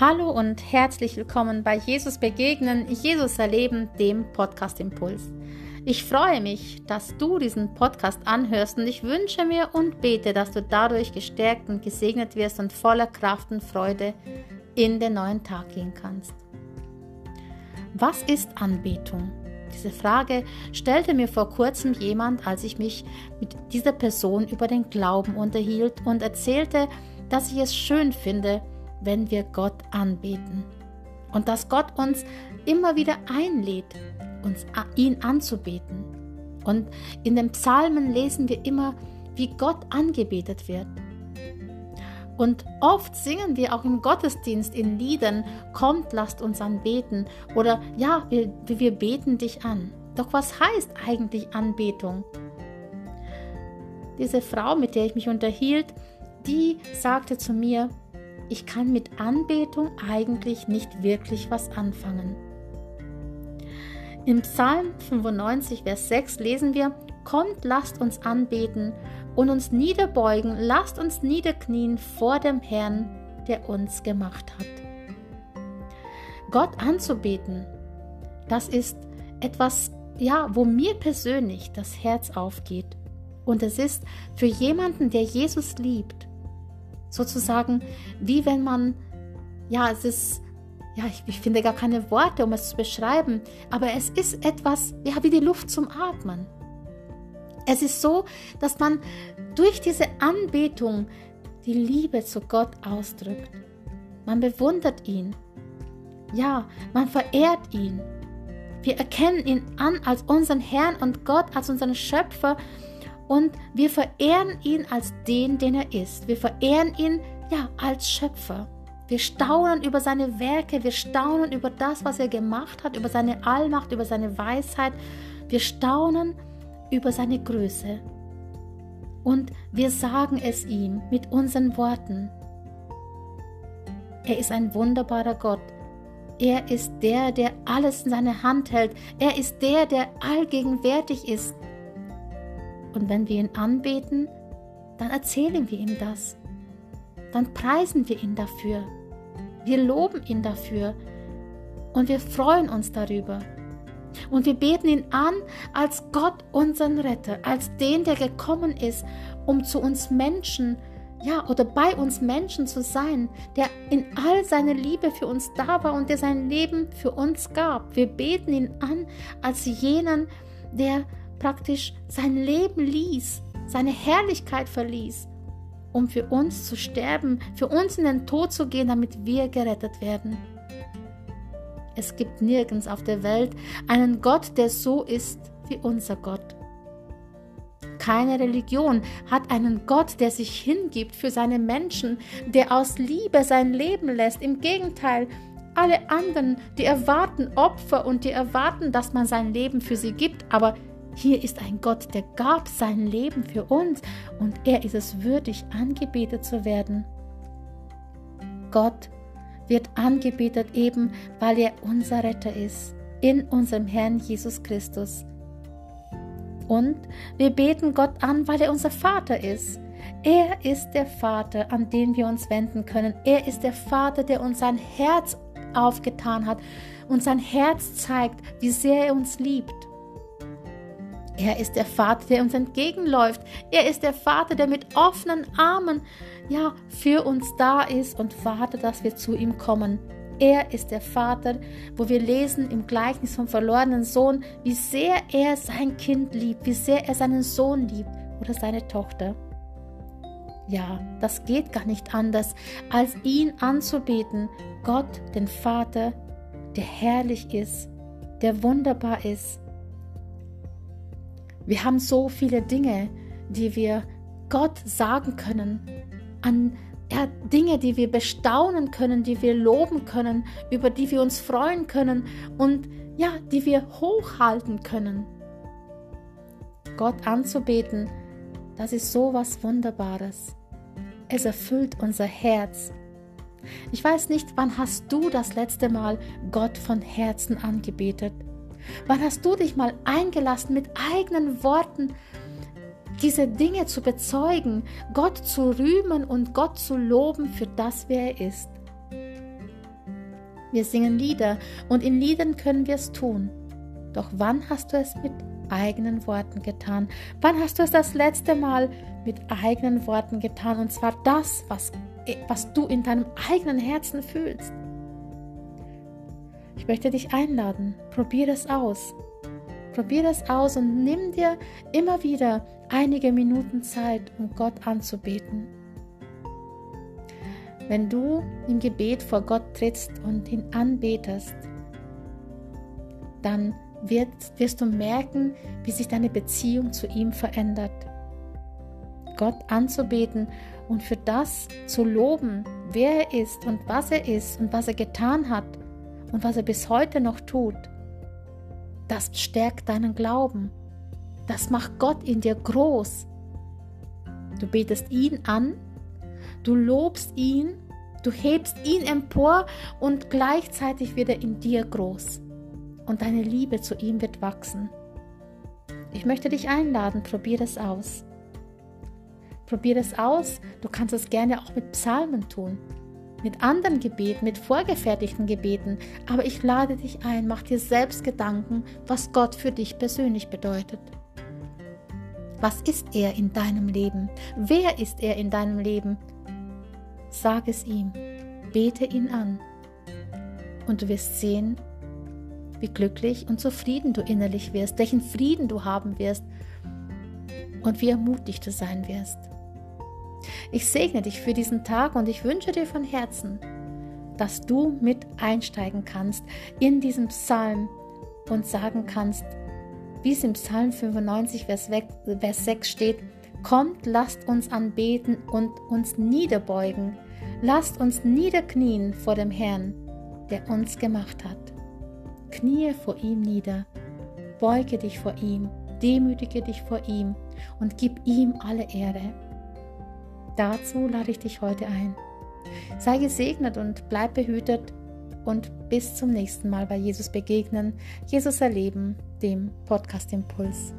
Hallo und herzlich willkommen bei Jesus Begegnen, Jesus Erleben, dem Podcast Impuls. Ich freue mich, dass du diesen Podcast anhörst und ich wünsche mir und bete, dass du dadurch gestärkt und gesegnet wirst und voller Kraft und Freude in den neuen Tag gehen kannst. Was ist Anbetung? Diese Frage stellte mir vor kurzem jemand, als ich mich mit dieser Person über den Glauben unterhielt und erzählte, dass ich es schön finde, wenn wir Gott anbeten. Und dass Gott uns immer wieder einlädt, uns ihn anzubeten. Und in den Psalmen lesen wir immer, wie Gott angebetet wird. Und oft singen wir auch im Gottesdienst in Liedern, kommt, lasst uns anbeten oder ja, wir, wir beten dich an. Doch was heißt eigentlich Anbetung? Diese Frau, mit der ich mich unterhielt, die sagte zu mir, ich kann mit Anbetung eigentlich nicht wirklich was anfangen. Im Psalm 95, Vers 6 lesen wir, Kommt, lasst uns anbeten und uns niederbeugen, lasst uns niederknien vor dem Herrn, der uns gemacht hat. Gott anzubeten, das ist etwas, ja, wo mir persönlich das Herz aufgeht. Und es ist für jemanden, der Jesus liebt, sozusagen wie wenn man, ja, es ist, ja, ich, ich, finde gar keine Worte, um es zu beschreiben, aber es ist etwas, ja, wie die Luft zum Atmen. Es ist so, dass man durch diese Anbetung die Liebe zu Gott ausdrückt. Man bewundert ihn. Ja, man verehrt ihn. Wir erkennen ihn an als unseren Herrn und Gott als unseren Schöpfer und wir verehren ihn als den, den er ist. Wir verehren ihn ja als Schöpfer. Wir staunen über seine Werke, wir staunen über das, was er gemacht hat, über seine Allmacht, über seine Weisheit. Wir staunen über seine Größe. Und wir sagen es ihm mit unseren Worten. Er ist ein wunderbarer Gott. Er ist der, der alles in seine Hand hält. Er ist der, der allgegenwärtig ist. Und wenn wir ihn anbeten, dann erzählen wir ihm das. Dann preisen wir ihn dafür. Wir loben ihn dafür. Und wir freuen uns darüber. Und wir beten ihn an als Gott, unseren Retter, als den, der gekommen ist, um zu uns Menschen, ja, oder bei uns Menschen zu sein, der in all seiner Liebe für uns da war und der sein Leben für uns gab. Wir beten ihn an als jenen, der praktisch sein Leben ließ, seine Herrlichkeit verließ, um für uns zu sterben, für uns in den Tod zu gehen, damit wir gerettet werden. Es gibt nirgends auf der Welt einen Gott, der so ist wie unser Gott. Keine Religion hat einen Gott, der sich hingibt für seine Menschen, der aus Liebe sein Leben lässt. Im Gegenteil, alle anderen, die erwarten Opfer und die erwarten, dass man sein Leben für sie gibt, aber hier ist ein Gott, der gab sein Leben für uns und er ist es würdig, angebetet zu werden. Gott wird angebetet eben, weil er unser Retter ist, in unserem Herrn Jesus Christus. Und wir beten Gott an, weil er unser Vater ist. Er ist der Vater, an den wir uns wenden können. Er ist der Vater, der uns sein Herz aufgetan hat und sein Herz zeigt, wie sehr er uns liebt. Er ist der Vater, der uns entgegenläuft. Er ist der Vater, der mit offenen Armen ja für uns da ist und wartet, dass wir zu ihm kommen. Er ist der Vater, wo wir lesen im Gleichnis vom verlorenen Sohn, wie sehr er sein Kind liebt, wie sehr er seinen Sohn liebt oder seine Tochter. Ja, das geht gar nicht anders, als ihn anzubeten, Gott, den Vater, der herrlich ist, der wunderbar ist, wir haben so viele Dinge, die wir Gott sagen können, an ja, Dinge, die wir bestaunen können, die wir loben können, über die wir uns freuen können und ja, die wir hochhalten können. Gott anzubeten, das ist so was Wunderbares. Es erfüllt unser Herz. Ich weiß nicht, wann hast du das letzte Mal Gott von Herzen angebetet? Wann hast du dich mal eingelassen, mit eigenen Worten diese Dinge zu bezeugen, Gott zu rühmen und Gott zu loben für das, wer er ist? Wir singen Lieder und in Liedern können wir es tun. Doch wann hast du es mit eigenen Worten getan? Wann hast du es das letzte Mal mit eigenen Worten getan? Und zwar das, was, was du in deinem eigenen Herzen fühlst. Ich möchte dich einladen, probier es aus. Probier es aus und nimm dir immer wieder einige Minuten Zeit, um Gott anzubeten. Wenn du im Gebet vor Gott trittst und ihn anbetest, dann wirst, wirst du merken, wie sich deine Beziehung zu ihm verändert. Gott anzubeten und für das zu loben, wer er ist und was er ist und was er getan hat und was er bis heute noch tut, das stärkt deinen Glauben. Das macht Gott in dir groß. Du betest ihn an, du lobst ihn, du hebst ihn empor und gleichzeitig wird er in dir groß und deine Liebe zu ihm wird wachsen. Ich möchte dich einladen, probier es aus. Probier es aus, du kannst es gerne auch mit Psalmen tun, mit anderen Gebeten, mit vorgefertigten Gebeten, aber ich lade dich ein, mach dir selbst Gedanken, was Gott für dich persönlich bedeutet. Was ist er in deinem Leben? Wer ist er in deinem Leben? Sag es ihm, bete ihn an und du wirst sehen, wie glücklich und zufrieden du innerlich wirst, welchen Frieden du haben wirst und wie ermutigt du sein wirst. Ich segne dich für diesen Tag und ich wünsche dir von Herzen, dass du mit einsteigen kannst in diesen Psalm und sagen kannst, wie es im Psalm 95, Vers 6 steht, Kommt, lasst uns anbeten und uns niederbeugen. Lasst uns niederknien vor dem Herrn, der uns gemacht hat. Knie vor ihm nieder, beuge dich vor ihm, demütige dich vor ihm und gib ihm alle Ehre. Dazu lade ich dich heute ein. Sei gesegnet und bleib behütet und bis zum nächsten Mal bei Jesus begegnen, Jesus erleben, dem Podcast Impuls.